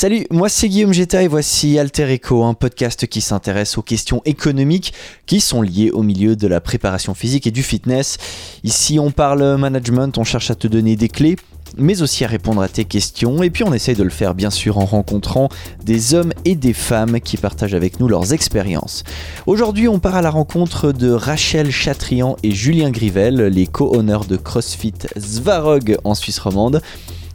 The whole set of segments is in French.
Salut, moi c'est Guillaume Geta et voici Alter Echo, un podcast qui s'intéresse aux questions économiques qui sont liées au milieu de la préparation physique et du fitness. Ici on parle management, on cherche à te donner des clés, mais aussi à répondre à tes questions et puis on essaye de le faire bien sûr en rencontrant des hommes et des femmes qui partagent avec nous leurs expériences. Aujourd'hui on part à la rencontre de Rachel Chatrian et Julien Grivel, les co-owners de CrossFit Svarog en Suisse romande.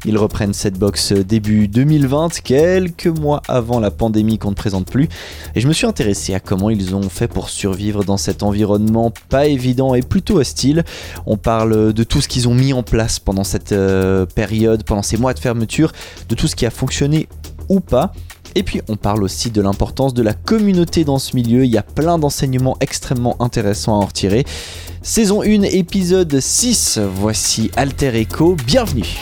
Ils reprennent cette box début 2020, quelques mois avant la pandémie qu'on ne présente plus. Et je me suis intéressé à comment ils ont fait pour survivre dans cet environnement pas évident et plutôt hostile. On parle de tout ce qu'ils ont mis en place pendant cette euh, période, pendant ces mois de fermeture, de tout ce qui a fonctionné ou pas. Et puis on parle aussi de l'importance de la communauté dans ce milieu, il y a plein d'enseignements extrêmement intéressants à en retirer. Saison 1, épisode 6, voici Alter Echo, bienvenue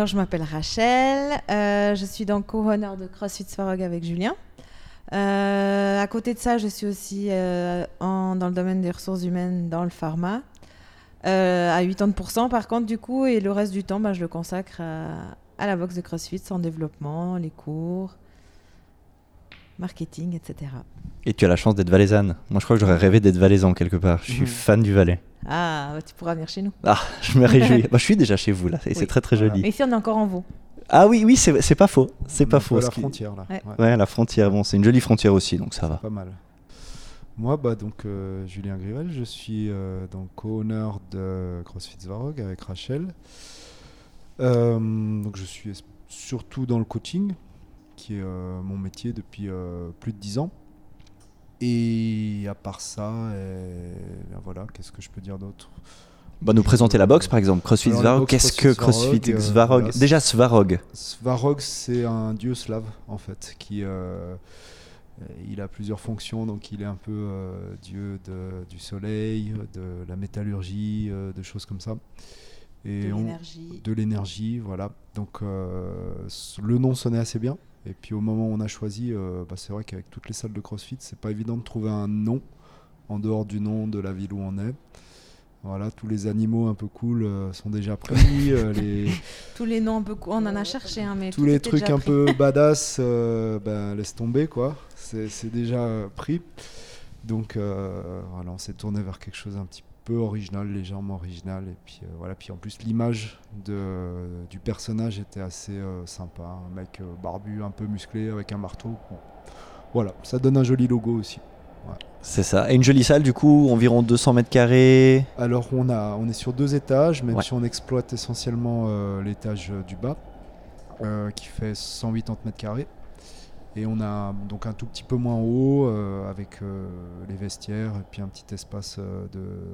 Alors, je m'appelle Rachel. Euh, je suis donc co-honneur de CrossFit Swarog avec Julien. Euh, à côté de ça, je suis aussi euh, dans le domaine des ressources humaines dans le pharma. à 80% par contre, du coup, et le reste du temps, bah, je le consacre à la boxe de CrossFit, son développement, les cours, marketing, etc. Et tu as la chance d'être valaisanne. Moi, je crois que j'aurais rêvé d'être valaisan quelque part. Je suis fan du Valais. Ah, bah, tu pourras venir chez nous. Ah, je me réjouis. bah, je suis déjà chez vous là, et c'est très très joli. Et ici, on est encore en vous. Ah oui, oui, c'est pas faux. C'est pas faux. la frontière là. Ouais. la frontière. Bon, c'est une jolie frontière aussi, donc ça va. Pas mal. Moi, bah donc euh, Julien Grivel, je suis euh, donc co-owner de CrossFit Svarog avec Rachel. Euh, donc je suis surtout dans le coaching, qui est mon métier depuis plus de 10 ans. Et à part ça, ben voilà, qu'est-ce que je peux dire d'autre? Bah, nous présenter la boxe par exemple, CrossFit Svarog. Qu'est-ce que CrossFit Svarog Déjà Svarog. Svarog, c'est un dieu slave en fait, qui euh, il a plusieurs fonctions. Donc il est un peu euh, dieu de, du soleil, de la métallurgie, euh, de choses comme ça. Et de l'énergie. De l'énergie, voilà. Donc le nom sonnait assez bien. Et puis au moment où on a choisi, euh, bah, c'est vrai qu'avec toutes les salles de CrossFit, c'est pas évident de trouver un nom en dehors du nom de la ville où on est. Voilà, tous les animaux un peu cool euh, sont déjà pris. Euh, les... Tous les noms un peu cool, on en a cherché, hein, mais tous les trucs un peu badass, ben, laisse tomber quoi. C'est déjà pris. Donc voilà, on s'est tourné vers quelque chose un petit peu original, légèrement original. Et puis euh, voilà, puis en plus l'image de, du personnage était assez euh, sympa. Un mec euh, barbu, un peu musclé, avec un marteau. Voilà, ça donne un joli logo aussi. C'est ça. Et une jolie salle, du coup, environ 200 mètres carrés Alors, on, a, on est sur deux étages, même si on exploite essentiellement l'étage du bas, qui fait 180 mètres carrés. Et on a donc un tout petit peu moins haut euh, avec euh, les vestiaires et puis un petit espace euh,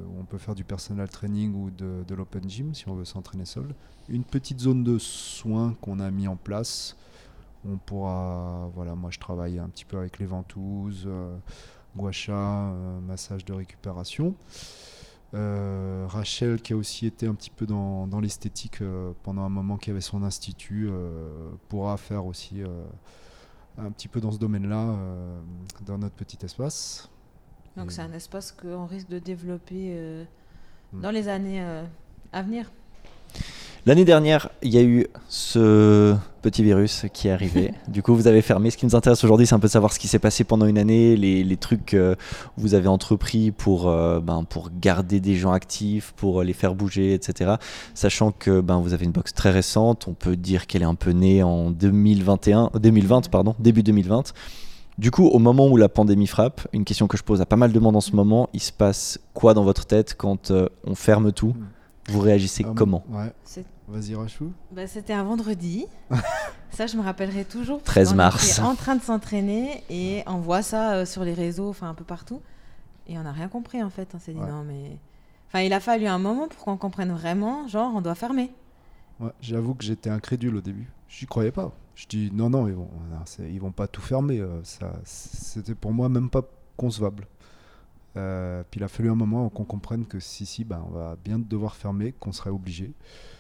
où on peut faire du personal training ou de, l'open gym si on veut s'entraîner seul. Une petite zone de soins qu'on a mis en place. On pourra, voilà, moi je travaille un petit peu avec les ventouses, guacha, massage de récupération. Rachel qui a aussi été un petit peu dans l'esthétique pendant un moment qui avait son institut pourra faire aussi un petit peu dans ce domaine-là, euh, dans notre petit espace. Donc c'est un espace qu'on risque de développer euh, mm. dans les années euh, à venir. L'année dernière, il y a eu ce petit virus qui est arrivé. du coup, vous avez fermé. Ce qui nous intéresse aujourd'hui, c'est un peu de savoir ce qui s'est passé pendant une année, les, trucs que vous avez entrepris pour, euh, ben, pour garder des gens actifs, pour les faire bouger, etc. Sachant que ben, vous avez une box très récente. On peut dire qu'elle est un peu née en 2021, 2020, pardon, début 2020. Du coup, au moment où la pandémie frappe, une question que je pose à pas mal de monde en ce moment, il se passe quoi dans votre tête quand euh, on ferme tout? Mm. Vous réagissez ah, comment ouais. Vas-y, Rachou. Bah, C'était un vendredi. ça, je me rappellerai toujours. 13 mars. On était en train de s'entraîner et on voit ça euh, sur les réseaux, enfin un peu partout. Et on n'a rien compris en fait. On s'est dit non, mais. Enfin, il a fallu un moment pour qu'on comprenne vraiment, genre, on doit fermer. Ouais, J'avoue que j'étais incrédule au début. Je n'y croyais pas. Je dis non, non, ils vont, ils vont pas tout fermer. Euh, ça, C'était pour moi même pas concevable. Euh, puis il a fallu un moment qu'on comprenne que si, si, ben, on va bien devoir fermer, qu'on serait obligé.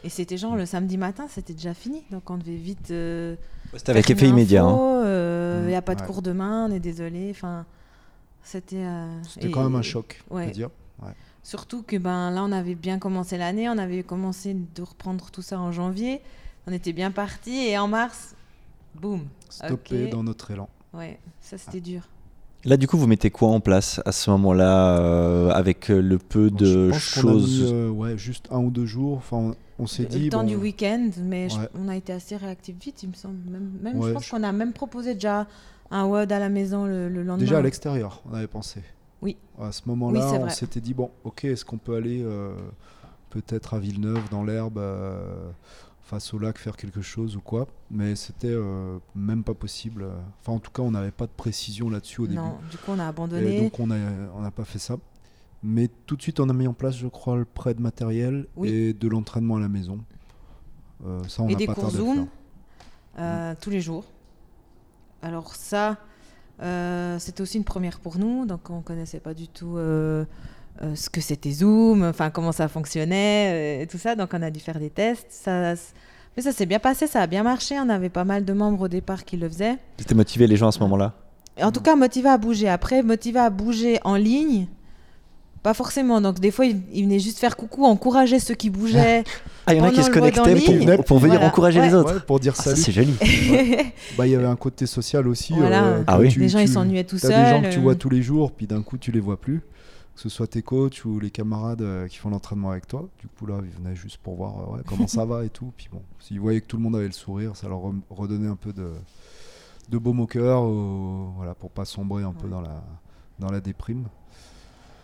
Et c'était genre le samedi matin, c'était déjà fini. Donc on devait vite. Euh, c'était avec effet immédiat. Il hein. n'y euh, a pas de cours demain, on est désolé. Enfin. C'était. euh, C'était quand même un choc, on ouais. dire. Surtout que ben là, on avait bien commencé l'année, on avait commencé de reprendre tout ça en janvier, on était bien parti et en mars, boum. Stoppé dans notre élan. Ouais, ça c'était dur. Là, du coup, vous mettez quoi en place à ce moment-là, euh, avec euh, le peu Bon, de choses mis, euh, ouais, juste un ou deux jours. Enfin, on, on s'est Le dit. temps bon, du week-end, mais je- on a été assez réactif vite, il me semble. Même, même Ouais, je pense je- qu'on a même proposé déjà un WOD à la maison le, le lendemain. Déjà à l'extérieur, on avait pensé. Oui. À ce moment-là, Oui, on s'était dit bon, ok, est-ce qu'on peut aller euh, peut-être à Villeneuve, dans l'herbe, euh, face au lac, faire quelque chose ou quoi Mais c'était euh, même pas possible. Enfin, en tout cas, on n'avait pas de précision là-dessus au début. Non, du coup on a Et abandonné. donc on n'a on pas fait ça. Mais tout de suite, on a mis en place, je crois, le prêt de matériel Oui. et de l'entraînement à la maison. Euh, ça, on et n'a des pas cours Zoom euh, tous les jours. Alors ça, euh, c'était aussi une première pour nous, donc on connaissait pas du tout euh, ce que c'était Zoom, enfin comment ça fonctionnait euh, et tout ça, donc on a dû faire des tests. Ça, mais ça s'est bien passé, ça a bien marché. On avait pas mal de membres au départ qui le faisaient. C'était motivé les gens à ce moment-là? En tout cas, motivé à bouger. Après, motivé à bouger en ligne, pas forcément. Donc des fois, ils il venaient juste faire coucou, encourager ceux qui bougeaient. Ah, il y en a qui se connectaient ligne. pour, pour venir Voilà. encourager les autres. Ouais, pour dire Ah, ça, c'est joli. Bah, il y avait un côté social aussi. Voilà. euh, Ah oui. tu- les gens, ils tu- s'ennuyaient tout seuls. des gens que tu vois tous les jours, puis d'un coup tu les vois plus. Que ce soit tes coachs ou les camarades euh, qui font l'entraînement avec toi. Du coup, là, ils venaient juste pour voir euh, ouais, comment ça va et tout. Puis bon, s'ils voyaient que tout le monde avait le sourire, ça leur redonnait un peu de, de baume au cœur, voilà, pour pas sombrer un peu dans la, dans la déprime.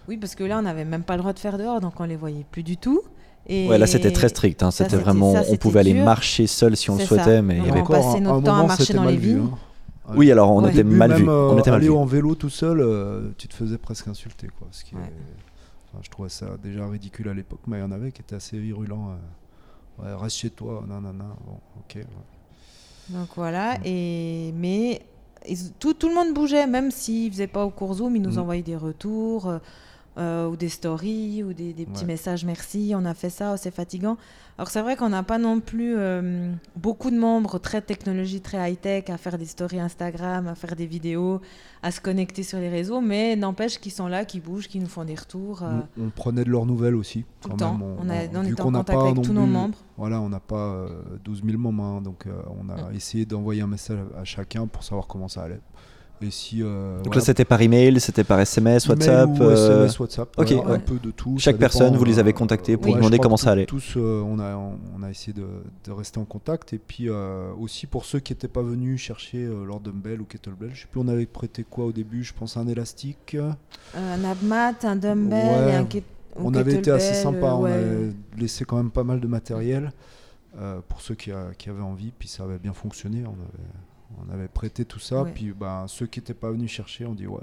Oui, parce que là, on n'avait même pas le droit de faire dehors, donc on les voyait plus du tout. Et Ouais, là c'était très strict. hein. ça, C'était vraiment, ça, on pouvait aller marcher seul si on le souhaitait, ça. mais il y avait. On passait Encore, notre un temps à moment, marcher c'était dans mal les vu, hein. Oui, alors on Ouais. était mal même, vu. euh, On était mal aller vu. en vélo tout seul, euh, tu te faisais presque insulter. Quoi, ce qui est- Ouais. enfin, je trouvais ça déjà ridicule à l'époque, mais il y en avait qui étaient assez virulents. euh. Ouais, reste chez toi, non, non, non. Bon, ok. ouais. Donc voilà, et mais tout, tout le monde bougeait, même s'ils faisaient pas au cours Zoom, ils nous Mhm. envoyaient des retours euh, euh, ou des stories ou des, des petits Ouais. messages merci, on a fait ça, oh, c'est fatigant. Alors c'est vrai qu'on n'a pas non plus euh, beaucoup de membres très technologie, très high-tech, à faire des stories Instagram, à faire des vidéos, à se connecter sur les réseaux, mais n'empêche qu'ils sont là, qu'ils bougent, qu'ils nous font des retours. euh, On, on prenait de leurs nouvelles aussi. tout quand le temps. même. On, a, on était qu'on en n'a contact pas avec tous nos membres. Voilà, on n'a pas euh, 12 000 membres, hein, donc euh, on a essayé d'envoyer un message à, à chacun pour savoir comment ça allait. Et si. euh, Donc voilà, là c'était par email, c'était par SMS, email WhatsApp. ou euh, SMS, WhatsApp, ok, voilà, ouais. un peu de tout. Chaque personne, vous les euh, avez contactés pour ouais, demander comment ça allait. Tous, euh, on, a, on, a essayé de, de rester en contact. Et puis euh, aussi pour ceux qui n'étaient pas venus chercher euh, leur dumbbell ou kettlebell, je sais plus, on avait prêté quoi au début Je pense un élastique. Euh, un abmat, un dumbbell Ouais, et un ket- ou on avait été assez kettlebell, sympa, euh, on avait laissé quand même pas mal de matériel euh, pour ceux qui, a- qui avaient envie, puis ça avait bien fonctionné. On avait, on avait prêté tout ça, Ouais. puis bah, ceux qui n'étaient pas venus chercher, on dit ouais,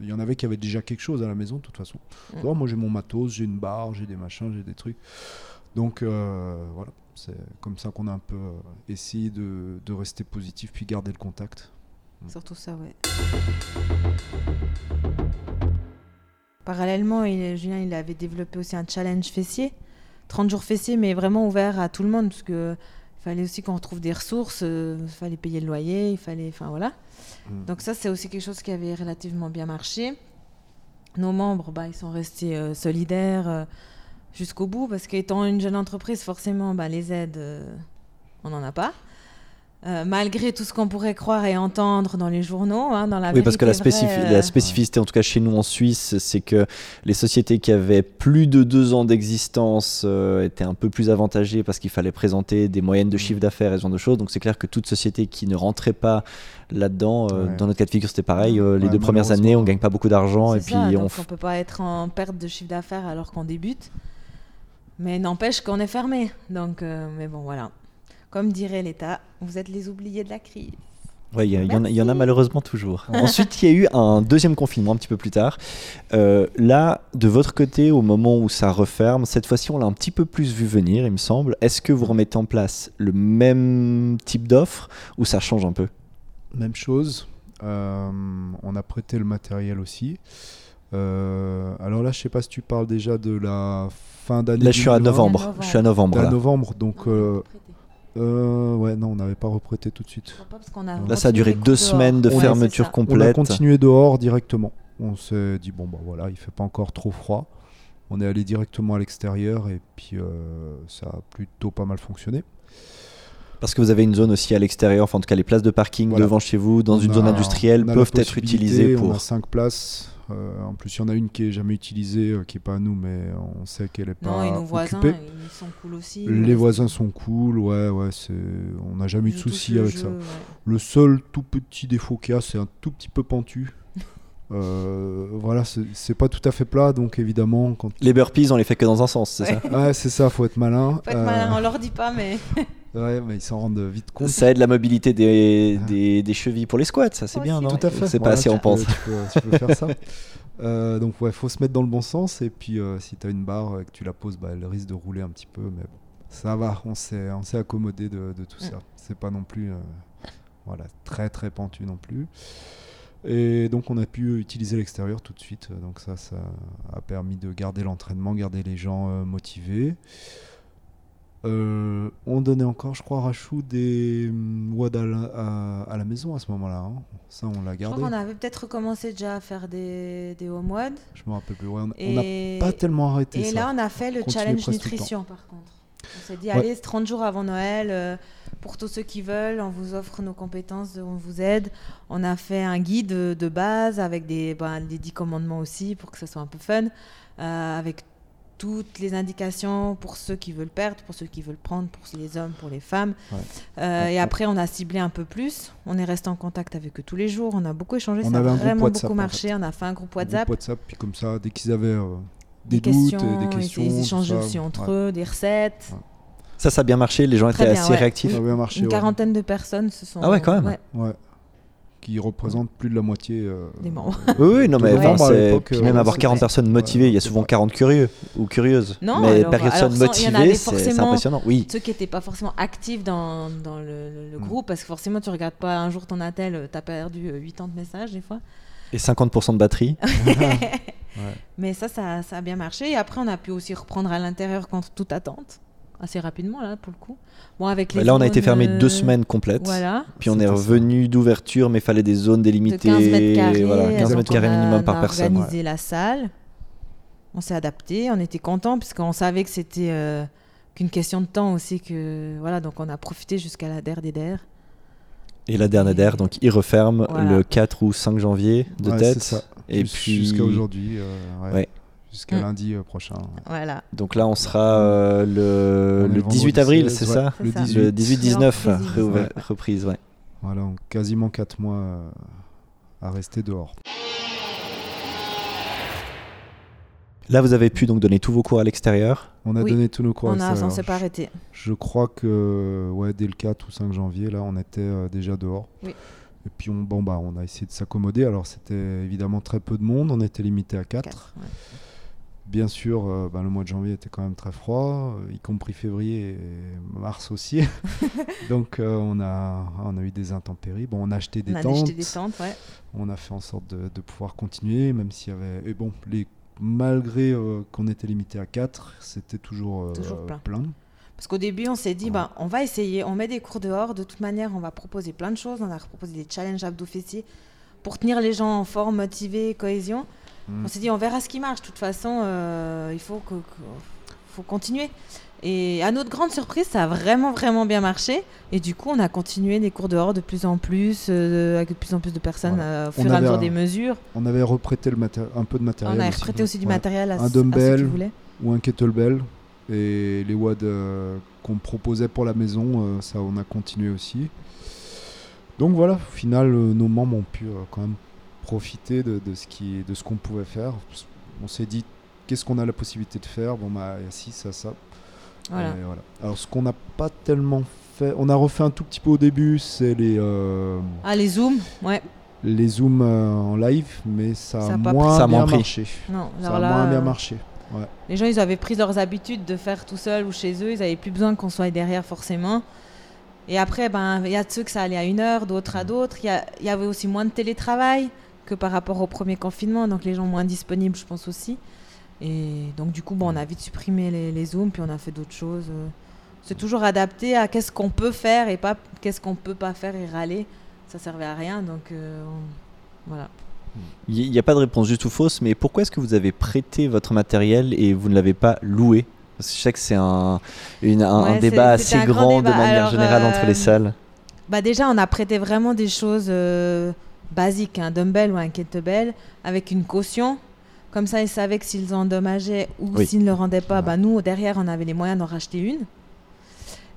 il y en avait qui avaient déjà quelque chose à la maison de toute façon. Mm. Oh, moi j'ai mon matos, j'ai une barre, j'ai des machins, j'ai des trucs. Donc euh, voilà, c'est comme ça qu'on a un peu euh, essayé de, de rester positif puis garder le contact. Surtout ça, ouais. Parallèlement, il- Julien, il avait développé aussi un challenge fessier. 30 jours fessiers, mais vraiment ouvert à tout le monde, parce que fallait aussi qu'on retrouve des ressources, euh, il fallait payer le loyer, il fallait... Enfin, voilà. Mm. Donc ça, c'est aussi quelque chose qui avait relativement bien marché. Nos membres, bah, ils sont restés euh, solidaires euh, jusqu'au bout, parce qu'étant une jeune entreprise, forcément, bah, les aides, euh, on n'en a pas. Euh, malgré tout ce qu'on pourrait croire et entendre dans les journaux, hein, dans la Oui, parce que la, vérité spécifi- vraie, la euh, spécificité, en tout cas chez nous en Suisse, c'est que les sociétés qui avaient plus de deux ans d'existence euh, étaient un peu plus avantagées parce qu'il fallait présenter des moyennes de Mm. chiffre d'affaires et ce genre de choses. Donc c'est clair que toute société qui ne rentrait pas là-dedans, euh, Ouais. dans notre cas de figure, c'était pareil. euh, les Ouais, deux premières années, on malheureusement. gagne pas beaucoup d'argent et puis ça, on on peut pas être en perte de chiffre d'affaires alors qu'on débute. Mais n'empêche qu'on est fermé. Donc, euh, mais bon, voilà. Comme dirait l'État, vous êtes les oubliés de la crise. Ouais, il y, en a- il y en a Merci. malheureusement toujours. Ensuite, il y a eu un deuxième confinement un petit peu plus tard. Euh, là, de votre côté, au moment où ça referme, cette fois-ci, on l'a un petit peu plus vu venir, il me semble. Est-ce que vous remettez en place le même type d'offre ou ça change un peu? Même chose. Euh, on a prêté le matériel aussi. Euh, alors là, je sais pas si tu parles déjà de la fin d'année. Là, je suis à 2020. novembre. Novembre. Je suis à novembre. À Là, novembre, donc euh, euh, ouais, non, on n'avait pas reprêté tout de suite. Parce qu'on a Là, ça a duré deux les cours semaine de. Ouais, fermeture ça. On a complète. continué dehors directement. On s'est dit, bon, bah voilà, il fait pas encore trop froid. On est allé directement à l'extérieur et puis euh, ça a plutôt pas mal fonctionné. Parce que vous avez une zone aussi à l'extérieur, enfin en tout cas les places de parking Voilà. devant chez vous, dans On une a- zone industrielle, on peuvent être utilisées On pour... a cinq places. Euh, en plus, il y en a une qui est jamais utilisée, euh, qui est pas à nous, mais on sait qu'elle est Non, pas et nos voisins, occupée. ils sont cool aussi. Les voisins sont cool, ouais, ouais, c'est... on n'a jamais eu de soucis avec jeu, ça. ouais. Le seul tout petit défaut qu'il y a, c'est un tout petit peu pentu. Euh, voilà, c'est c'est pas tout à fait plat, donc évidemment, quand. Les burpees, on les fait que dans un sens, c'est Ouais. ça? Ouais, c'est ça, faut être malin. Faut être Euh, malin, on leur dit pas, mais Ouais, mais ils s'en rendent vite compte. Ça aide la mobilité des, des, des chevilles pour les squats, ça c'est Aussi, bien, non. Tout à fait. C'est pas Voilà, assez, on peux- pense. Tu peux, tu peux faire ça. Euh, donc, ouais, faut se mettre dans le bon sens. Et puis, euh, si tu as une barre et que tu la poses, bah, elle risque de rouler un petit peu. Mais bon, ça va, on s'est, on s'est accommodé de, de tout Mm. ça. C'est pas non plus euh, voilà, très très pentu non plus. Et donc, on a pu utiliser l'extérieur tout de suite. Donc, ça, ça a permis de garder l'entraînement, garder les gens euh, motivés. Euh, on donnait encore, je crois, à Rachou des hum, WAD à la, à- à la maison à ce moment-là. hein. Ça, on l'a je gardé. crois qu'on avait peut-être recommencé déjà à faire des, des home WOD. Je me rappelle plus. Ouais, on n'a pas tellement arrêté et ça. là, on a fait le challenge le nutrition, par contre. On s'est dit, Ouais. allez, c'est 30 jours avant Noël, euh, pour tous ceux qui veulent, on vous offre nos compétences, on vous aide. On a fait un guide de, de base avec des, ben, des 10 commandements aussi, pour que ce soit un peu fun, euh, avec toutes les indications pour ceux qui veulent perdre, pour ceux qui veulent prendre, pour les hommes, pour les femmes. Ouais. Euh, Ouais, et ouais. après, on a ciblé un peu plus. On est resté en contact avec eux tous les jours. On a beaucoup échangé. On ça avait a un groupe vraiment WhatsApp, beaucoup en marché. On a fait un groupe Groupe WhatsApp. WhatsApp, puis comme ça, dès qu'ils avaient euh, des, des, doutes, questions, et des questions. ils échangeaient aussi entre ouais. eux, des recettes. Ça, ça a bien marché, les gens Très étaient bien, assez ouais. réactifs. Ça a bien marché. Une ouais. quarantaine de personnes se sont. Ah ouais, quand même. Ouais. Qui représentent plus de la moitié. euh, Des membres. Oui, oui, non, mais Ouais. enfin, c'est- puis euh, même avoir c'était- 40 personnes motivées, il y a souvent vrai. 40 curieux ou curieuses. Non, mais alors- personnes alors, sans- il y en motivées, avait c'est impressionnant. Oui. Ceux qui n'étaient pas forcément actifs dans, dans le, le- le Mm. groupe, parce que forcément, tu regardes pas un jour ton attel, tu as perdu euh, 80 messages des fois. Et 50% de batterie. Mais ça, ça, ça a bien marché. Et après, on a pu aussi reprendre à l'intérieur contre toute attente, assez rapidement, là, pour le coup. Bon, avec les Là, on a été fermé deux euh, semaines complètes. Voilà. Puis on est revenu d'ouverture, mais il fallait des zones De délimitées. 15 mètres carrés. voilà, 15 donc mètres carrés on a- minimum par on a personne. organisé la salle. On s'est adapté. On était content puisqu'on savait que c'était euh, qu'une question de temps aussi. Que, voilà, donc on a profité jusqu'à la der des der. Et la dernière d'air, donc il referme Voilà. le 4 ou 5 janvier de Ouais, tête. c'est ça. Et Jus- puis Jusqu'à aujourd'hui. euh, ouais. Jusqu'à Mm. lundi euh, prochain. Voilà. Donc là, on sera euh, le, On est le le 18 vendredi avril, 16, c'est ouais. ça Le C'est ça. 18. Le 18-19, reprise, ouais. reprise, ouais. Voilà, donc quasiment 4 mois euh, à rester dehors. Là, vous avez pu donc donner tous vos cours à l'extérieur. On a Oui. donné tous nos cours. on à a, on l'extérieur. s'est pas arrêté. Je crois que ouais, dès le 4 ou 5 janvier, là, on était euh, déjà dehors. Oui. Et puis on, bon, bah, on a essayé de s'accommoder. Alors c'était évidemment très peu de monde, on était limité à 4. Quatre, ouais. Bien sûr, euh, bah, le mois de janvier était quand même très froid, euh, y compris février et mars aussi. Donc euh, on, a, on a eu des intempéries. Bon, on a acheté des On a tentes. acheté des tentes, ouais. On a fait en sorte de, de pouvoir continuer, même s'il y avait. Et bon, les, malgré euh, qu'on était limité à 4, c'était toujours, Toujours plein. plein. Parce qu'au début, on s'est dit, Ouais. bah, on va essayer, on met des cours dehors. De toute manière, on va proposer plein de choses. On a proposé des challenges fessiers pour tenir les gens en forme, motivés, cohésion. Mm. On s'est dit, on verra ce qui marche. De toute façon, euh, il faut, que, que- faut continuer. Et à notre grande surprise, ça a vraiment, vraiment bien marché. Et du coup, on a continué des cours dehors de plus en plus, euh, avec de plus en plus de personnes Voilà. euh, au On fur et à mesure des mesures. On avait reprêté le un peu de matériel. On a reprêté aussi du Ouais. matériel à, Un à ceux qui dumbbell. voulaient. Ou un kettlebell. Et les WAD euh, qu'on proposait pour la maison, ça on a continué aussi. Donc voilà, au final, nos membres ont pu quand même profiter de, de ce qui, de ce qu'on pouvait faire. On s'est dit, qu'est-ce qu'on a la possibilité de faire? Bon bah, il y a ci, ça, ça. Voilà. Et voilà. Alors ce qu'on n'a pas tellement fait, on a refait un tout petit peu au début, c'est les, euh, Ah, les zooms Ouais. les zooms euh, en live, mais ça, Ça a moins. Ça bien marché. Non, Ça a là, moins bien euh, marché. Les gens, ils avaient pris leurs habitudes de faire tout seul ou chez eux. Ils n'avaient plus besoin qu'on soit derrière forcément. Et après, ben, il y a de ceux que ça allait à une heure, d'autres à d'autres. Il y, a- il y avait aussi moins de télétravail que par rapport au premier confinement. Donc les gens moins disponibles, je pense aussi. Et donc du coup, bon, on a vite supprimé les, les zooms, puis on a fait d'autres choses. euh. C'est toujours adapté à qu'est-ce qu'on peut faire et pas qu'est-ce qu'on peut pas faire et râler. Ça servait à rien. Donc euh, on- voilà. Il n'y a pas de réponse juste ou fausse, mais pourquoi est-ce que vous avez prêté votre matériel et vous ne l'avez pas loué? Parce que je sais que c'est un, une- un, débat assez grand de manière Alors, générale entre euh, les salles. Bah déjà, on a prêté vraiment des choses euh, basiques, un dumbbell ou un kettlebell, avec une caution. Comme ça, ils savaient que s'ils endommageaient ou Oui. s'ils ne le rendaient pas, bah, nous, derrière, on avait les moyens d'en racheter une.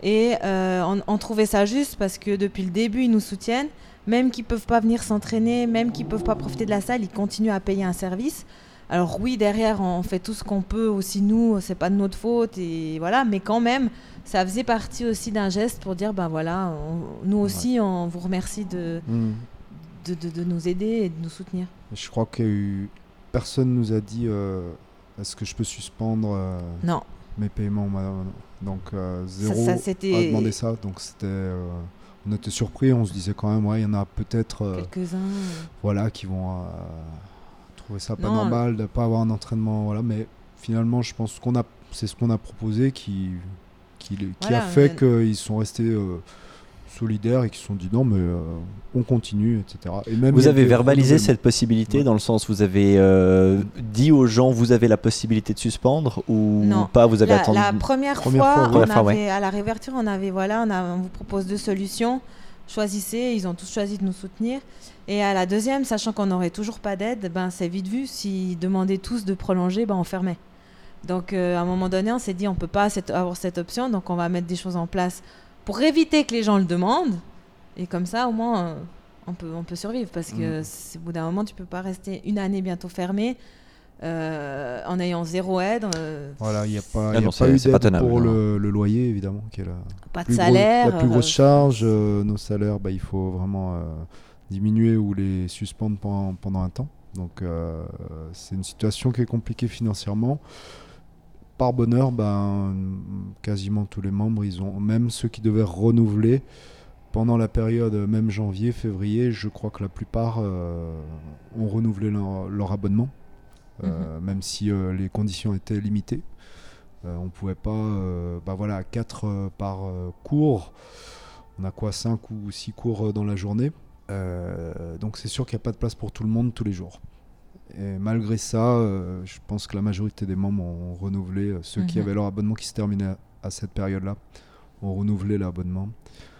Et euh, on, on trouvait ça juste parce que depuis le début, ils nous soutiennent. Même qu'ils peuvent pas venir s'entraîner, même qu'ils peuvent pas profiter de la salle, ils continuent à payer un service. Alors oui, derrière, on fait tout ce qu'on peut aussi nous, c'est pas de notre faute et voilà, mais quand même, ça faisait partie aussi d'un geste pour dire ben voilà, on- nous aussi, on vous remercie de, Mm. De, de- de nous aider et de nous soutenir. Je crois que eu... personne nous a dit euh, est-ce que je peux suspendre euh, Non, mes paiements madame Donc euh, ça, zéro ça, a c'était demandé ça. Donc c'était, on était surpris. On se disait quand même ouais, il y en a peut-être quelques-uns. voilà qui vont trouver ça pas Non, normal de pas avoir un entraînement. Voilà, mais finalement je pense qu'on a c'est ce qu'on a proposé qui qui, qui Voilà, a fait mais- qu'ils sont restés solidaires et qui se sont dit non mais euh, on continue etc. Et même Vous avez verbalisé cette possibilité Ouais. dans le sens vous avez euh, dit aux gens vous avez la possibilité de suspendre ou Non. pas vous avez La, attendu la première, Première fois, on à la réouverture, on avait voilà, on, a- on vous propose deux solutions. Choisissez. Ils ont tous choisi de nous soutenir. Et à la deuxième, sachant qu'on n'aurait toujours pas d'aide, ben c'est vite vu. S'ils demandaient tous de prolonger, ben on fermait. Donc euh, à un moment donné, on s'est dit on peut pas cette- avoir cette option, donc on va mettre des choses en place pour éviter que les gens le demandent. Et comme ça, au moins, euh, on peut on peut survivre parce que Mm. au bout d'un moment, tu peux pas rester une année bientôt fermée. euh, en ayant zéro aide, euh, Voilà, il n'y a pas, Ah il y a non, pas eu d'aide pour le, le loyer, évidemment, qui est la pas de plus, gros- salaire. la plus grosse charge. Euh, nos salaires, bah, il faut vraiment euh, diminuer ou les suspendre pendant, pendant un temps. Donc, euh, c'est une situation qui est compliquée financièrement. Par bonheur, ben, quasiment tous les membres, ils ont, même ceux qui devaient renouveler pendant la période, même janvier, février, je crois que la plupart euh, ont renouvelé leur, leur abonnement, euh, même si euh, les conditions étaient limitées. Euh, on pouvait pas, euh, bah voilà, 4 par euh, cours. On a quoi 5 ou 6 cours euh, dans la journée. Euh, donc c'est sûr qu'il n'y a pas de place pour tout le monde tous les jours. Et malgré ça, euh, je pense que la majorité des membres ont renouvelé. euh, Ceux qui Mhm. avaient leur abonnement qui se terminait à, à cette période-là ont renouvelé l'abonnement.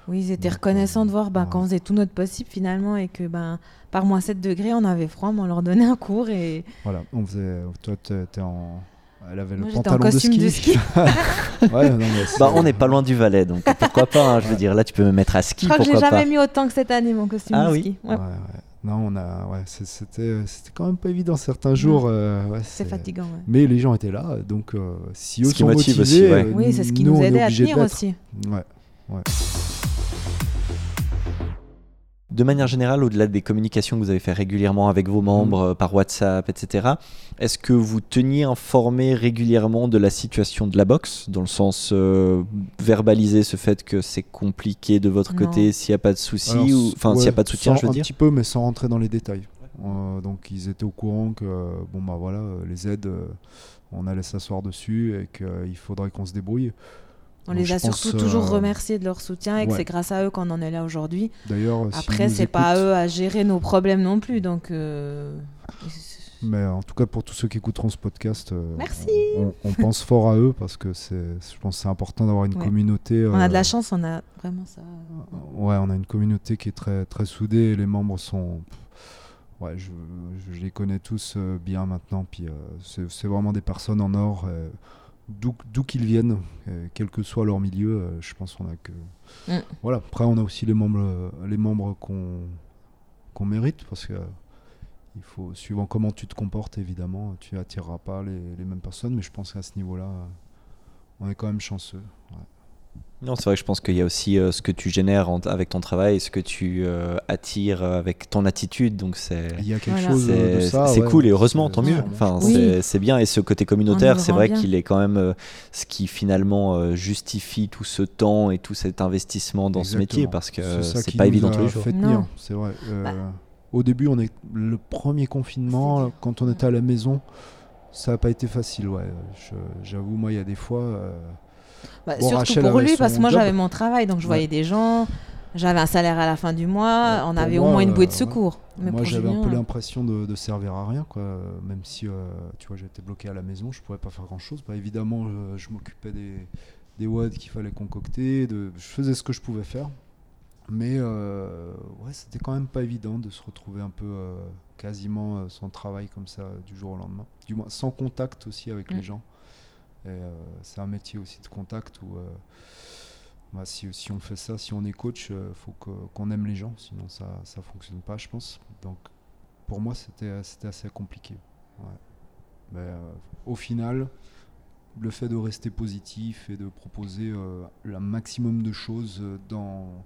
Oui, ils étaient Donc, reconnaissants de voir ben, ouais. qu'on faisait tout notre possible finalement et que ben, par moins 7 degrés, on avait froid, mais on leur donnait un cours et Voilà, on faisait. Toi, t'es en. Elle avait moi le j'étais en pantalon costume de de ski. ski. Ouais, non, mais c'est- Bah, on n'est pas loin du Valais, donc pourquoi pas hein, Je veux dire, là, tu peux me mettre à ski, Je crois que j'ai jamais pas mis autant que cette année mon costume Ah de oui. ski. Ouais, Ouais, ouais. Non, on a. Ouais, c'était c'était quand même pas évident certains jours. euh, ouais, C'est fatigant. ouais. Mais les gens étaient là, donc euh, si eux Ce qui sont motive aussi, motivés, ouais. euh, Oui, c'est ce qui nous, nous on est aidait à tenir aussi. Ouais. De manière générale, au-delà des communications que vous avez fait régulièrement avec vos membres euh, par WhatsApp, etc., est-ce que vous teniez informé régulièrement de la situation de la boxe, dans le sens euh, verbaliser ce fait que c'est compliqué de votre Non. côté, s'il n'y a pas de souci, ou enfin s'il n'y a pas de soutien, sans- je veux un dire petit peu, mais sans rentrer dans les détails. Euh, donc ils étaient au courant que bon bah voilà, les aides, euh, on allait s'asseoir dessus et qu'il faudrait qu'on se débrouille. On Donc, les a pense, surtout toujours euh, remerciés de leur soutien et que c'est grâce à eux qu'on en est là aujourd'hui. D'ailleurs, Après, nous c'est pas à eux à gérer nos problèmes non plus. Donc, euh, Mais en tout cas, pour tous ceux qui écouteront ce podcast, euh, Merci. on, on pense fort à eux parce que c'est, je pense que c'est important d'avoir une Ouais. communauté. on a de la chance, on a vraiment ça. Ouais, on a une communauté qui est très, très soudée et les membres sont. Ouais, je, je les connais tous bien maintenant. Puis c'est, vraiment des personnes en or. D'où, qu'ils viennent, euh, quel que soit leur milieu, euh, je pense qu'on a que. Mm. Voilà. Après, on a aussi les membres, euh, les membres qu'on, qu'on mérite parce que. il faut, suivant comment tu te comportes, évidemment, tu attireras pas les, les mêmes personnes, mais je pense qu'à ce niveau-là, on est quand même chanceux. ouais. Non, c'est vrai que je pense qu'il y a aussi euh, ce que tu génères en- avec ton travail ce que tu euh, attires euh, avec ton attitude, donc c'est... Il y a quelque Voilà. chose euh, de C'est ça. c'est ouais. cool et heureusement, C'est- tant mieux. c'est- Enfin, Oui. c'est- c'est bien et ce côté communautaire, c'est vrai bien. qu'il est quand même euh, ce qui finalement euh, justifie tout ce temps et tout cet investissement dans ce métier parce que C'est ça c'est qui pas nous évident a tous les jours. fait tenir, Non. c'est vrai. Euh, Bah. Au début, on est le premier confinement, quand on était à la maison, ça n'a pas été facile. Ouais, Je- j'avoue, moi, il y a des fois. Bah, Bon, surtout Rachel pour lui, parce que moi j'avais mon travail, donc je Ouais. voyais des gens. j'avais un salaire à la fin du mois, Ouais, on avait moi, au moins une bouée de euh, secours. Mais Moi, j'avais un peu euh, l'impression de, de servir à rien, quoi. Même si, euh, tu vois, j'étais bloqué à la maison, je pouvais pas faire grand-chose. Bah, évidemment, je, je m'occupais des, des wads qu'il fallait concocter, de, je faisais ce que je pouvais faire. Mais euh, ouais, c'était quand même pas évident de se retrouver un peu euh, quasiment sans travail comme ça du jour au lendemain. Du moins, sans contact aussi avec les Mm. gens. Et euh, c'est un métier aussi de contact où euh, bah, si, si on fait ça, si on est coach, il faut que- qu'on aime les gens, sinon ça ça fonctionne pas, je pense. Donc pour moi, c'était c'était assez compliqué. Ouais. Mais euh, au final, le fait de rester positif et de proposer euh, le maximum de choses euh, dans,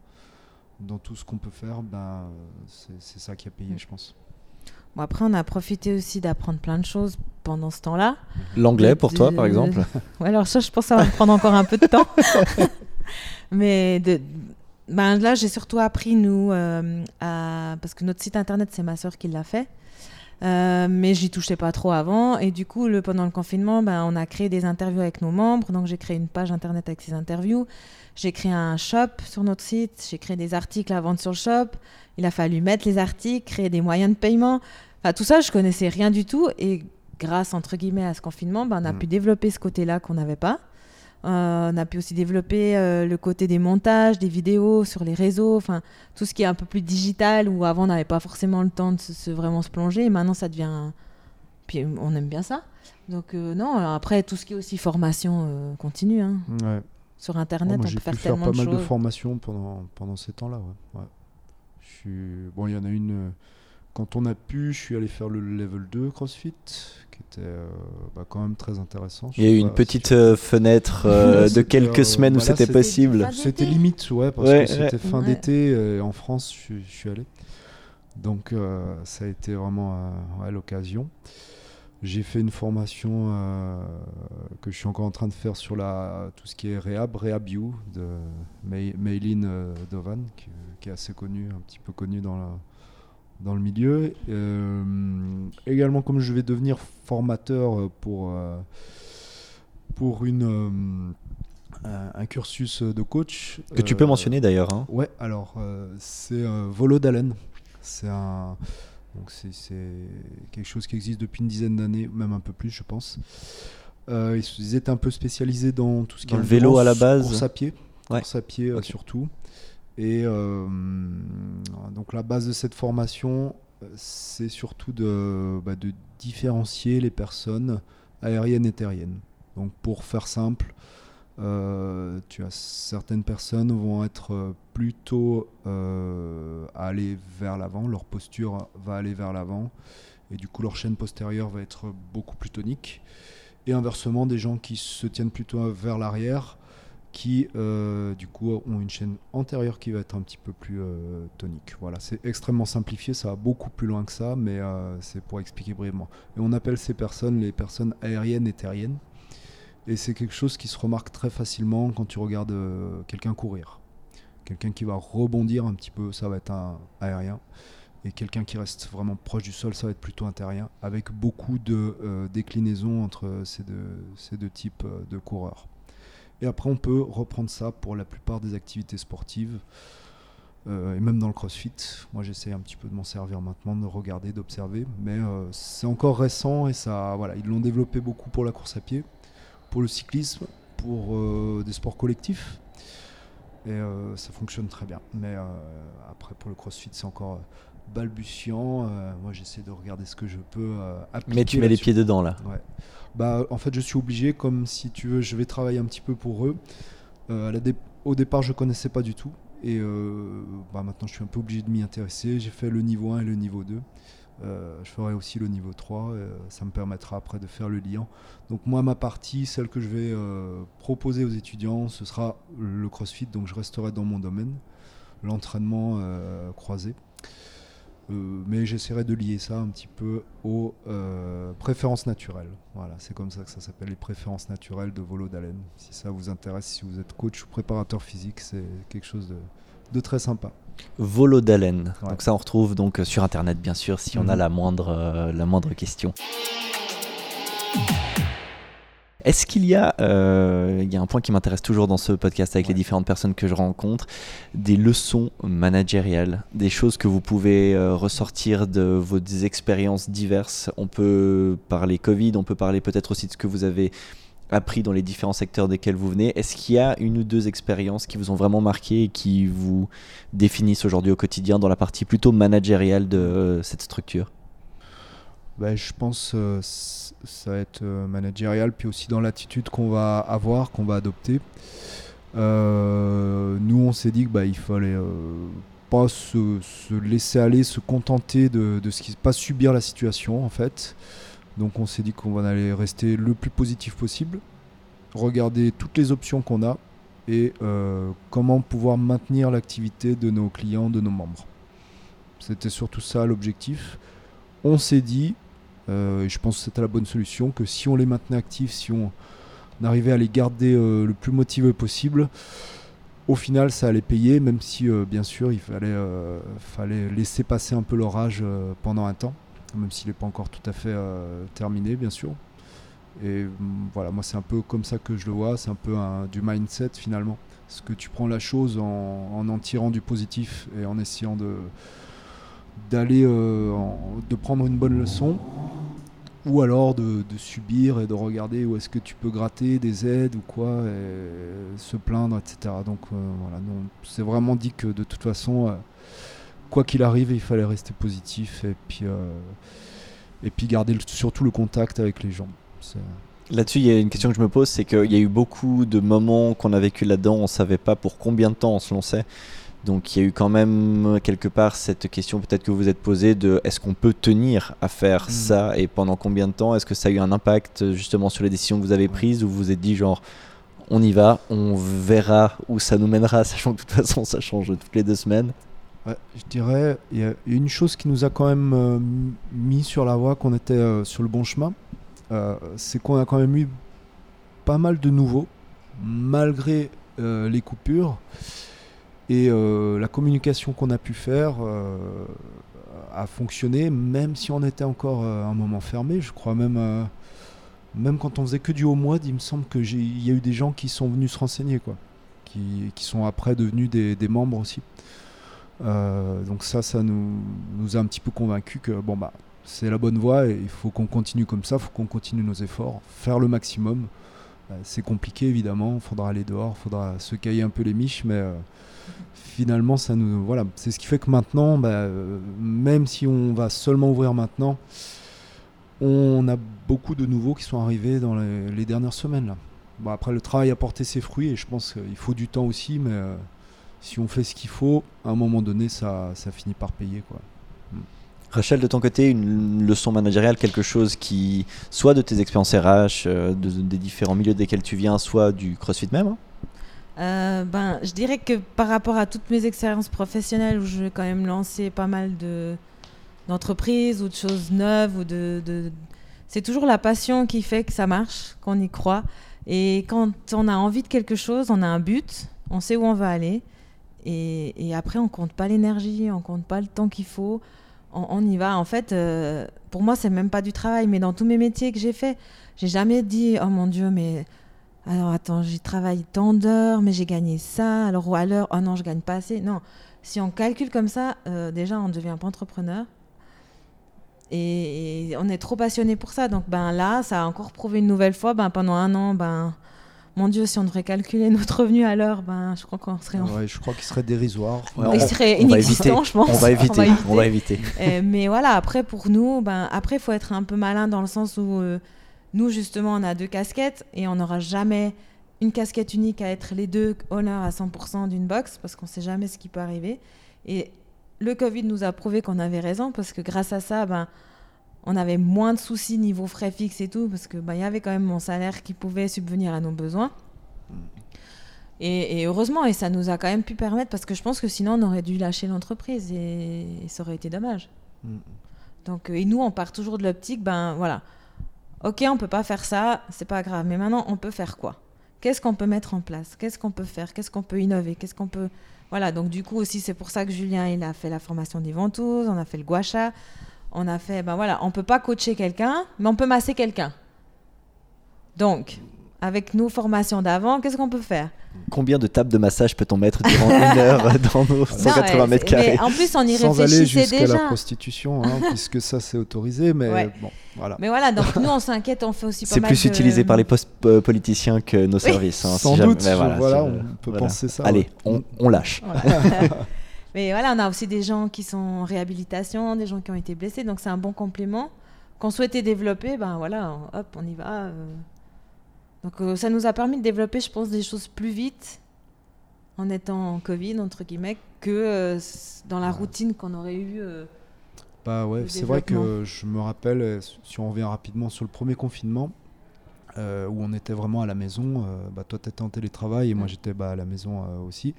dans tout ce qu'on peut faire, ben, c'est c'est ça qui a payé, Mm. je pense. Bon, après, on a profité aussi d'apprendre plein de choses pendant ce temps-là. L'anglais pour toi, par exemple? Ouais, alors ça, je pense que ça va me prendre encore un peu de temps. Mais de, ben là, j'ai surtout appris, nous, euh, à- parce que notre site internet, c'est ma soeur qui l'a fait. Euh, mais j'y touchais pas trop avant. Et du coup, le, pendant le confinement, ben, on a créé des interviews avec nos membres. Donc, j'ai créé une page internet avec ces interviews. J'ai créé un shop sur notre site. J'ai créé des articles à vendre sur le shop. Il a fallu mettre les articles, créer des moyens de paiement. Enfin, tout ça, je connaissais rien du tout. Et grâce, entre guillemets, à ce confinement, ben, on a Mm. pu développer ce côté-là qu'on n'avait pas. Euh, on a pu aussi développer euh, le côté des montages, des vidéos sur les réseaux, enfin tout ce qui est un peu plus digital où avant on n'avait pas forcément le temps de se, se- vraiment se plonger et maintenant ça devient. Puis on aime bien ça. Donc euh, non, après tout ce qui est aussi formation continue. hein. Ouais. Sur Oh, internet, moi, on peut faire faire tellement pas de mal de formations pendant, pendant ces temps-là. Ouais. Ouais. Je suis... Bon, il y en a une. Quand on a pu, je suis allé faire le level 2 CrossFit, était euh, bah, quand même très intéressant. Il y a eu une petite euh, fenêtre euh, de quelques semaines où voilà, c'était possible. C'était limite, ouais, parce Ouais, que c'était fin Ouais. d'été et en France, je, suis- je suis allé. Donc ça a été vraiment l'occasion. J'ai fait une formation euh, que je suis encore en train de faire sur la, tout ce qui est Rehab, Rehab You de May- Maylin Dovan, qui, qui est assez connue, un petit peu connue dans, la, dans le milieu. Euh, également, comme je vais devenir formateur pour, euh, pour une, euh, un, cursus de coach. Que tu peux mentionner d'ailleurs. hein. Ouais, alors c'est Volo d'Allen. C'est un. Donc c'est c'est quelque chose qui existe depuis une dizaine d'années, même un peu plus, je pense. Euh, ils, étaient un peu spécialisés dans tout ce qui Dans est le vélo à la base. course à pied, Ouais. course à pied surtout. Et euh, donc la base de cette formation, c'est surtout de, bah, de différencier les personnes aériennes et terriennes. Donc pour faire simple, euh, tu as certaines personnes vont être euh, plutôt euh, à aller vers l'avant, leur posture va aller vers l'avant et du coup leur chaîne postérieure va être beaucoup plus tonique. Et inversement, des gens qui se tiennent plutôt vers l'arrière, qui euh, du coup ont une chaîne antérieure qui va être un petit peu plus euh, tonique. Voilà, c'est extrêmement simplifié, ça va beaucoup plus loin que ça, mais euh, c'est pour expliquer brièvement. Et on appelle ces personnes les personnes aériennes et terriennes. Et c'est quelque chose qui se remarque très facilement quand tu regardes quelqu'un courir. Quelqu'un qui va rebondir un petit peu, ça va être un aérien. Et quelqu'un qui reste vraiment proche du sol, ça va être plutôt un terrien, avec beaucoup de déclinaisons entre ces deux, types de coureurs. Et après, on peut reprendre ça pour la plupart des activités sportives, euh, et même dans le crossfit. Moi, j'essaie un petit peu de m'en servir maintenant, de regarder, d'observer, mais euh, c'est encore récent et ça, voilà, ils l'ont développé beaucoup pour la course à pied, pour le cyclisme, pour euh, des sports collectifs. Et ça fonctionne très bien. Mais après, pour le crossfit, c'est encore balbutiant. Euh, moi, j'essaie de regarder ce que je peux euh, appliquer. Mais tu mets les pieds dedans là. Ouais. Bah, en fait, je suis obligé, comme si tu veux, je vais travailler un petit peu pour eux. Euh, dé- Au départ, je connaissais pas du tout. Et bah, maintenant, je suis un peu obligé de m'y intéresser. J'ai fait le niveau 1 et le niveau 2. Euh, je ferai aussi le niveau 3. euh, ça me permettra après de faire le lien. Donc, moi, ma partie, celle que je vais proposer aux étudiants, ce sera le crossfit. Donc, je resterai dans mon domaine, l'entraînement croisé. Euh, mais j'essaierai de lier ça un petit peu aux euh, préférences naturelles. Voilà, c'est comme ça que ça s'appelle les préférences naturelles de Volo d'Allen. Si ça vous intéresse, si vous êtes coach ou préparateur physique, c'est quelque chose de, de très sympa. Volo d'haleine. Ouais. Donc ça on retrouve donc sur internet bien sûr si on a Mhm. la moindre euh, la moindre question. Est-ce qu'il y a, euh, il y a un point qui m'intéresse toujours dans ce podcast avec les différentes personnes que je rencontre, des leçons managériales, des choses que vous pouvez euh, ressortir de vos expériences diverses? On peut parler Covid, on peut parler peut-être aussi de ce que vous avez appris dans les différents secteurs desquels vous venez. Est-ce qu'il y a une ou deux expériences qui vous ont vraiment marqué et qui vous définissent aujourd'hui au quotidien dans la partie plutôt managériale de euh, cette structure? Bah, Je pense que ça va être euh, managérial, puis aussi dans l'attitude qu'on va avoir, qu'on va adopter. Euh, nous, on s'est dit qu'il bah, fallait pas se, laisser aller, se contenter de, de ce qui pas subir la situation en fait. Donc on s'est dit qu'on va aller rester le plus positif possible, regarder toutes les options qu'on a et euh, comment pouvoir maintenir l'activité de nos clients, de nos membres. C'était surtout ça l'objectif. On s'est dit, euh, je pense que c'était la bonne solution, que si on les maintenait actifs, si on, arrivait à les garder euh, le plus motivés possible, au final ça allait payer, même si bien sûr il fallait, fallait laisser passer un peu l'orage pendant un temps même s'il n'est pas encore tout à fait euh, terminé, bien sûr. Et mm, voilà, moi c'est un peu comme ça que je le vois, c'est un peu du mindset finalement. Est-ce que tu prends la chose en, en, tirant du positif et en essayant de d'aller euh, de prendre une bonne leçon ou alors de, subir et de regarder où est-ce que tu peux gratter des aides ou quoi et se plaindre etc donc euh, voilà c'est vraiment dit que de toute façon quoi qu'il arrive, il fallait rester positif et puis, euh, et puis garder surtout le contact avec les gens. Là-dessus, il y a une question que je me pose, c'est qu'il y a eu beaucoup de moments qu'on a vécu là-dedans, on ne savait pas pour combien de temps on se lançait. Donc il y a eu quand même quelque part cette question peut-être que vous vous êtes posée de est-ce qu'on peut tenir à faire mm. ça et pendant combien de temps? Est-ce que ça a eu un impact justement sur les décisions que vous avez prises ou vous vous êtes dit genre on y va, on verra où ça nous mènera, sachant que de toute façon ça change toutes les deux semaines? Je dirais, il y a une chose qui nous a quand même euh, mis sur la voie qu'on était euh, sur le bon chemin, euh, c'est qu'on a quand même eu pas mal de nouveaux, malgré les coupures. Et la communication qu'on a pu faire a fonctionné, même si on était encore un moment fermé. Je crois même, même quand on faisait que du haut mois, il me semble qu'il y a eu des gens qui sont venus se renseigner, quoi, qui, sont après devenus des, membres aussi. Euh, donc ça, ça nous, a un petit peu convaincu que bon bah c'est la bonne voie et il faut qu'on continue comme ça, il faut qu'on continue nos efforts, faire le maximum. Euh, c'est compliqué évidemment, il faudra aller dehors, faudra se cailler un peu les miches, mais euh, finalement ça nous voilà, c'est ce qui fait que maintenant, bah, même si on va seulement ouvrir maintenant, on a beaucoup de nouveaux qui sont arrivés dans les, dernières semaines là. Bon, après le travail a porté ses fruits et je pense qu'il faut du temps aussi, mais si on fait ce qu'il faut, à un moment donné, ça, ça finit par payer. Quoi. Rachel, de ton côté, une leçon managériale, quelque chose qui, soit de tes expériences RH, euh, des différents milieux desquels tu viens, soit du CrossFit même hein? Euh, ben, Je dirais que par rapport à toutes mes expériences professionnelles, où je vais quand même lancer pas mal de, d'entreprises ou de choses neuves, ou de, de... c'est toujours la passion qui fait que ça marche, qu'on y croit. Et quand on a envie de quelque chose, on a un but, on sait où on va aller. Et, après, on compte pas l'énergie, on compte pas le temps qu'il faut. On, y va. En fait, euh, pour moi, c'est même pas du travail. Mais dans tous mes métiers que j'ai fait, j'ai jamais dit oh mon Dieu, mais alors attends, j'ai travaillé tant d'heures, mais j'ai gagné ça. Alors ou à l'heure, oh non, je gagne pas assez. Non, si on calcule comme ça, euh, déjà, on ne devient pas entrepreneur. Et, et, on est trop passionné pour ça. Donc ben là, ça a encore prouvé une nouvelle fois. Ben pendant un an, ben mon Dieu, si on devrait calculer notre revenu à l'heure, ben, je crois qu'on serait. En... je crois qu'il serait dérisoire. il serait inexistant, je pense. On va éviter. on va éviter. Euh, mais voilà, après, pour nous, ben, après, il faut être un peu malin dans le sens où euh, nous, justement, on a deux casquettes et on n'aura jamais une casquette unique à être les deux honneurs à 100% d'une box parce qu'on ne sait jamais ce qui peut arriver. Et le Covid nous a prouvé qu'on avait raison parce que grâce à ça, ben, on avait moins de soucis niveau frais fixes et tout, parce que bah, y avait quand même mon salaire qui pouvait subvenir à nos besoins. Et, heureusement, et ça nous a quand même pu permettre, parce que je pense que sinon on aurait dû lâcher l'entreprise et, ça aurait été dommage. Mm. Donc, euh, et nous, on part toujours de l'optique, ben voilà, ok, on peut pas faire ça, c'est pas grave, mais maintenant on peut faire quoi? Qu'est-ce qu'on peut mettre en place? Qu'est-ce qu'on peut faire? Qu'est-ce qu'on peut innover? Qu'est-ce qu'on peut voilà, donc du coup aussi c'est pour ça que Julien il a fait la formation des ventouses, on a fait le guacha, on a fait, ben voilà, on peut pas coacher quelqu'un, mais on peut masser quelqu'un. Donc, avec nos formations d'avant, qu'est-ce qu'on peut faire? Combien de tables de massage peut-on mettre durant une heure dans nos 180 Non, mètres carrés mais en plus, on y Sans aller jusqu'à la déjà. prostitution, hein, puisque ça c'est autorisé, mais Ouais. bon, voilà. Mais voilà, donc nous, on s'inquiète, on fait aussi pas C'est plus de- utilisé par les postes euh, politiciens que nos services. hein, Sans doute, mais voilà, si on peut voilà. penser ça. Allez, ouais. on, on lâche. Mais voilà, on a aussi des gens qui sont en réhabilitation, des gens qui ont été blessés, donc c'est un bon complément qu'on souhaitait développer. Ben voilà, hop, on y va. euh. Donc euh, ça nous a permis de développer, je pense, des choses plus vite en étant en Covid entre guillemets que euh, dans la routine qu'on aurait eu. euh. Bah ouais, c'est vrai que je me rappelle, si on revient rapidement sur le premier confinement, euh, où on était vraiment à la maison, euh, bah, toi tu étais en télétravail et moi Ouais. j'étais bah, à la maison euh, aussi.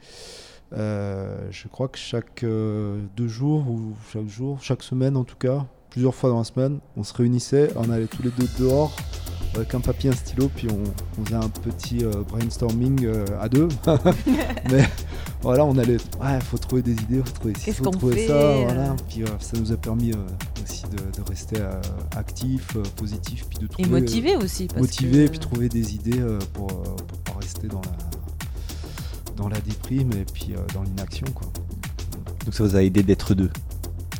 Euh, je crois que chaque euh, deux jours ou chaque jour, chaque semaine en tout cas, plusieurs fois dans la semaine, on se réunissait, on allait tous les deux dehors avec un papier, un stylo, puis on, on faisait un petit euh, brainstorming à deux. Mais voilà, on allait, ouais, faut trouver des idées, faut trouver ci, faut trouver ça, voilà. Puis ça nous a permis aussi de, de rester actifs, positifs, puis de trouver Et motivé aussi. Parce motivé, que, puis trouver des idées pour, pour pas rester dans la dans la déprime et puis euh, dans l'inaction quoi. Donc ça vous a aidé d'être deux.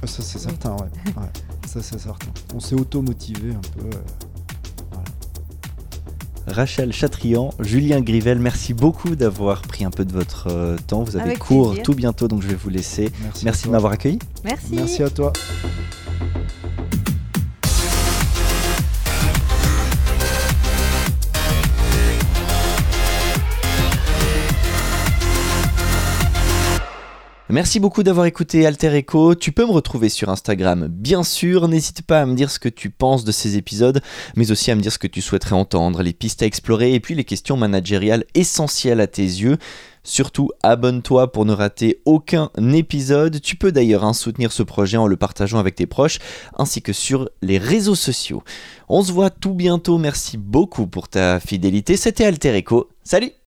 Ah, Ça c'est Oui. certain, ouais. Ouais, Ça c'est certain. On s'est auto-motivé un peu. euh. Rachel Chatrian, Julien Grivel, merci beaucoup d'avoir pris un peu de votre euh, temps. Vous avez Avec cours plaisir. tout bientôt, donc je vais vous laisser. Merci, Merci de m'avoir accueilli. Merci. Merci à toi. Merci beaucoup d'avoir écouté Alter Echo. Tu peux me retrouver sur Instagram, bien sûr. N'hésite pas à me dire ce que tu penses de ces épisodes, mais aussi à me dire ce que tu souhaiterais entendre, les pistes à explorer et puis les questions managériales essentielles à tes yeux. Surtout, abonne-toi pour ne rater aucun épisode. Tu peux d'ailleurs hein, soutenir ce projet en le partageant avec tes proches, ainsi que sur les réseaux sociaux. On se voit tout bientôt. Merci beaucoup pour ta fidélité. C'était Alter Echo. Salut